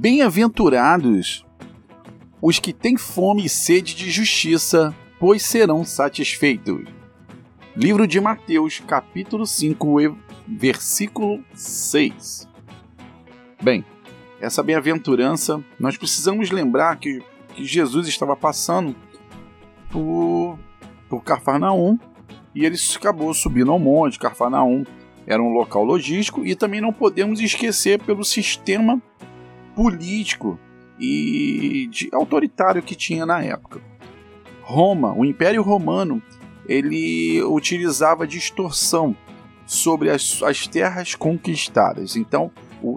Bem-aventurados os que têm fome e sede de justiça, pois serão satisfeitos. Livro de Mateus, capítulo 5, versículo 6. Bem, essa bem-aventurança, nós precisamos lembrar que, que Jesus estava passando por, por Cafarnaum e ele acabou subindo ao monte. Cafarnaum era um local logístico e também não podemos esquecer pelo sistema político e autoritário que tinha na época. Roma, o Império Romano, ele utilizava distorção sobre as, as terras conquistadas. Então,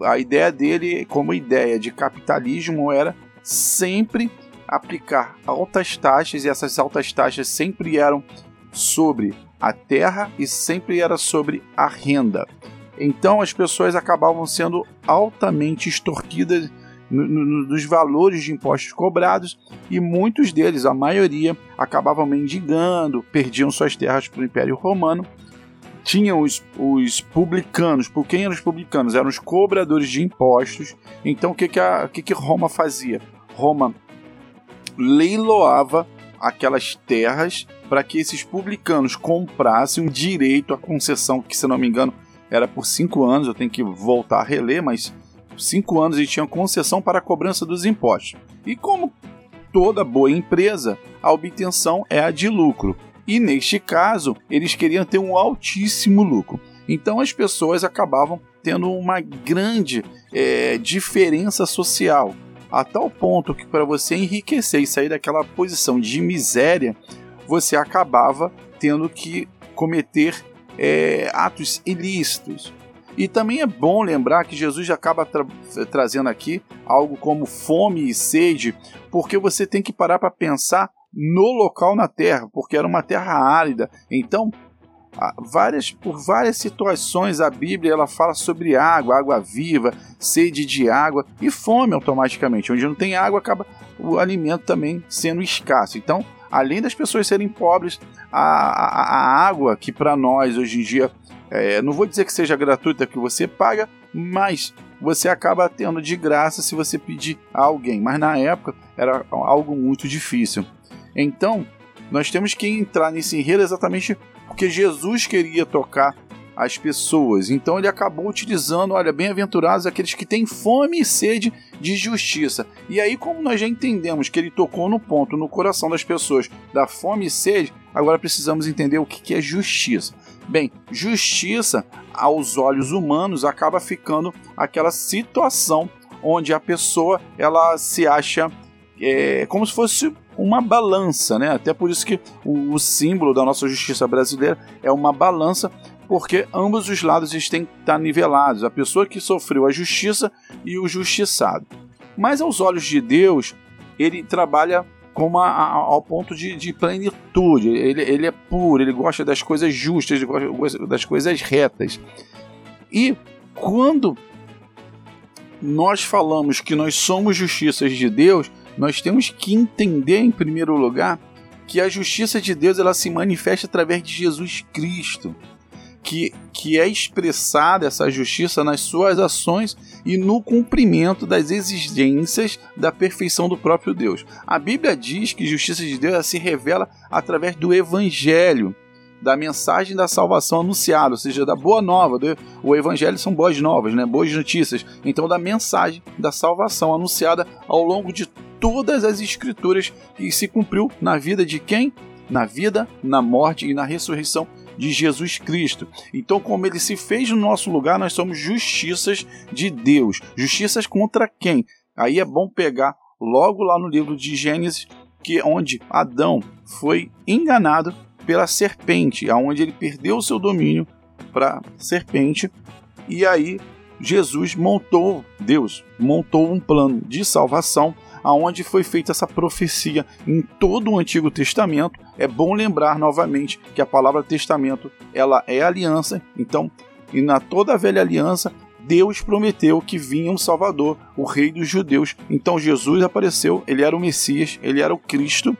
a ideia dele, como ideia de capitalismo, era sempre aplicar altas taxas, e essas altas taxas sempre eram sobre a terra e sempre era sobre a renda. Então as pessoas acabavam sendo altamente extorquidas no, no, dos valores de impostos cobrados e muitos deles, a maioria, acabavam mendigando, perdiam suas terras para o Império Romano. Tinham os, os publicanos, por quem eram os publicanos? Eram os cobradores de impostos. Então o que, que, a, que, que Roma fazia? Roma leiloava aquelas terras para que esses publicanos comprassem um direito à concessão, que se não me engano era por cinco anos, eu tenho que voltar a reler, mas cinco anos e tinham concessão para a cobrança dos impostos. E como toda boa empresa, a obtenção é a de lucro. E neste caso, eles queriam ter um altíssimo lucro. Então as pessoas acabavam tendo uma grande é, diferença social, a tal ponto que para você enriquecer e sair daquela posição de miséria, você acabava tendo que cometer é, atos ilícitos. E também é bom lembrar que Jesus acaba tra trazendo aqui algo como fome e sede, porque você tem que parar para pensar no local na terra, porque era uma terra árida. Então, várias por várias situações a Bíblia ela fala sobre água, água viva, sede de água e fome automaticamente. Onde não tem água acaba o alimento também sendo escasso. Então, além das pessoas serem pobres, a, a, a água que para nós hoje em dia é, não vou dizer que seja gratuita, que você paga, mas você acaba tendo de graça se você pedir a alguém. Mas na época era algo muito difícil. Então, nós temos que entrar nesse enredo exatamente porque Jesus queria tocar as pessoas. Então ele acabou utilizando, olha, bem-aventurados aqueles que têm fome e sede de justiça. E aí, como nós já entendemos que ele tocou no ponto, no coração das pessoas, da fome e sede, agora precisamos entender o que é justiça. Bem, justiça aos olhos humanos acaba ficando aquela situação onde a pessoa ela se acha é, como se fosse uma balança, né? Até por isso que o, o, símbolo da nossa justiça brasileira é uma balança, porque ambos os lados têm que estar nivelados, a pessoa que sofreu a justiça e o justiçado. Mas aos olhos de Deus, ele trabalha como a, a, ao ponto de, de plenitude. Ele, ele é puro, ele gosta das coisas justas, ele gosta das coisas retas. E quando nós falamos que nós somos justiças de Deus, nós temos que entender, em primeiro lugar, que a justiça de Deus ela se manifesta através de Jesus Cristo que, que é expressada essa justiça nas suas ações e no cumprimento das exigências da perfeição do próprio Deus. A Bíblia diz que a justiça de Deus se revela através do Evangelho, da mensagem da salvação anunciada, ou seja, da boa nova. O Evangelho são boas novas, né? boas notícias. Então, da mensagem da salvação anunciada ao longo de todas as Escrituras que se cumpriu na vida de quem? Na vida, na morte e na ressurreição de Jesus Cristo. Então, como ele se fez no nosso lugar, nós somos justiças de Deus. Justiças contra quem? Aí é bom pegar logo lá no livro de Gênesis, que é onde Adão foi enganado pela serpente, aonde ele perdeu o seu domínio para serpente, e aí Jesus montou, Deus montou um plano de salvação aonde foi feita essa profecia em todo o Antigo Testamento. É bom lembrar novamente que a palavra testamento, ela é aliança, então, e na toda a velha aliança, Deus prometeu que vinha um Salvador, o Rei dos Judeus. Então Jesus apareceu, ele era o Messias, ele era o Cristo,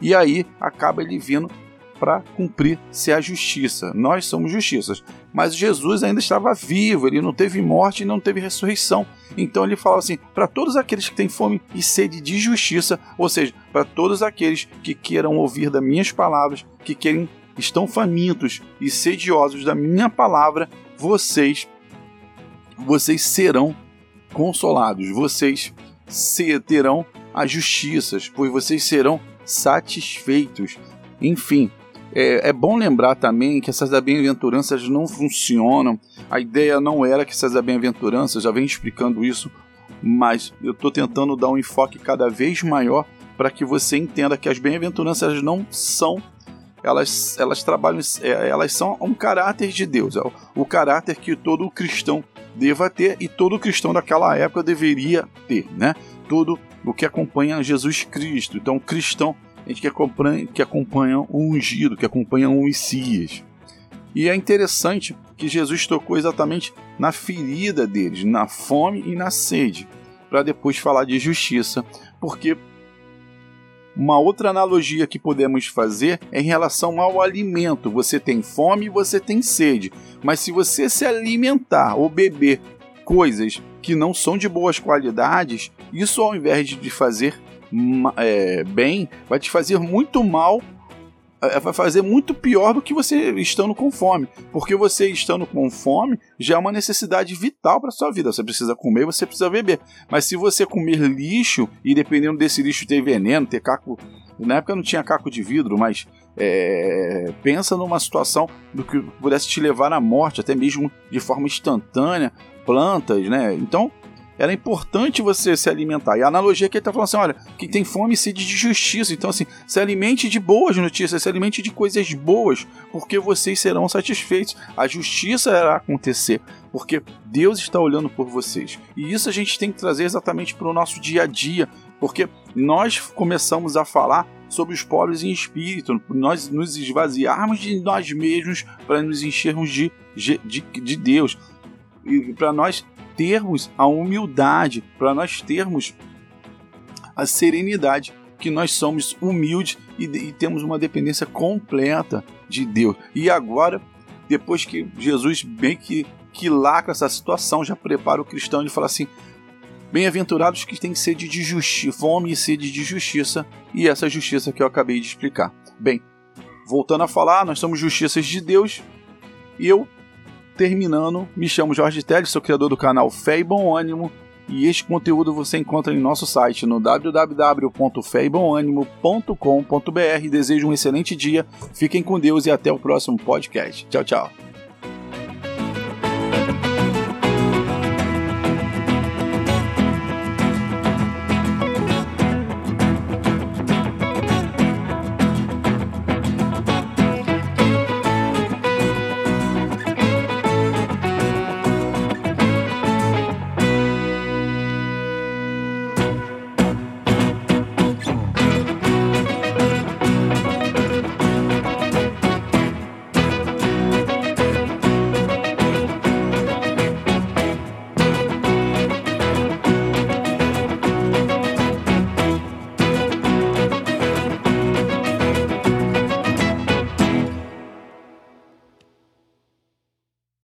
e aí acaba ele vindo para cumprir-se a justiça. Nós somos justiças. Mas Jesus ainda estava vivo, ele não teve morte e não teve ressurreição. Então ele fala assim: para todos aqueles que têm fome e sede de justiça, ou seja, para todos aqueles que queiram ouvir das minhas palavras, que querem estão famintos e sediosos da minha palavra, vocês vocês serão consolados, vocês terão as justiças, pois vocês serão satisfeitos. Enfim, é, é, bom lembrar também que essas bem-aventuranças não funcionam. A ideia não era que essas bem-aventuranças, já venho explicando isso, mas eu estou tentando dar um enfoque cada vez maior para que você entenda que as bem-aventuranças não são elas, elas trabalham, é, elas são um caráter de Deus, é o, o caráter que todo cristão deva ter e todo cristão daquela época deveria ter, né? Tudo o que acompanha Jesus Cristo. Então, cristão, a gente que acompanha, que acompanha o ungido, que acompanha o Messias. E é interessante que Jesus tocou exatamente na ferida deles, na fome e na sede, para depois falar de justiça, porque uma outra analogia que podemos fazer é em relação ao alimento. Você tem fome e você tem sede, mas se você se alimentar ou beber coisas que não são de boas qualidades, isso ao invés de fazer é, bem, vai te fazer muito mal é, vai fazer muito pior do que você estando com fome. Porque você estando com fome já é uma necessidade vital para sua vida. Você precisa comer, você precisa beber. Mas se você comer lixo, e dependendo desse lixo ter veneno, ter caco. Na época não tinha caco de vidro, mas é, pensa numa situação do que pudesse te levar à morte, até mesmo de forma instantânea, plantas, né? Então era importante você se alimentar. E a analogia que ele está falando assim: olha, quem tem fome sede de justiça. Então, assim, se alimente de boas notícias, se alimente de coisas boas, porque vocês serão satisfeitos. A justiça irá acontecer, porque Deus está olhando por vocês. E isso a gente tem que trazer exatamente para o nosso dia a dia, porque nós começamos a falar sobre os pobres em espírito, nós nos esvaziarmos de nós mesmos para nos enchermos de, de, de Deus. E para nós termos a humildade, para nós termos a serenidade, que nós somos humildes e, e, temos uma dependência completa de Deus. E agora, depois que Jesus bem que, que lacra essa situação, já prepara o cristão, ele fala assim: Bem-aventurados que têm sede de justiça, fome e sede de justiça, e essa justiça que eu acabei de explicar. Bem, voltando a falar, nós somos justiças de Deus, e eu terminando, me chamo Jorge Teles, sou criador do canal Fé e Bom Ânimo, e este conteúdo você encontra em nosso site no www.feibonanimo.com.br. Desejo um excelente dia, fiquem com Deus e até o próximo podcast. Tchau, tchau.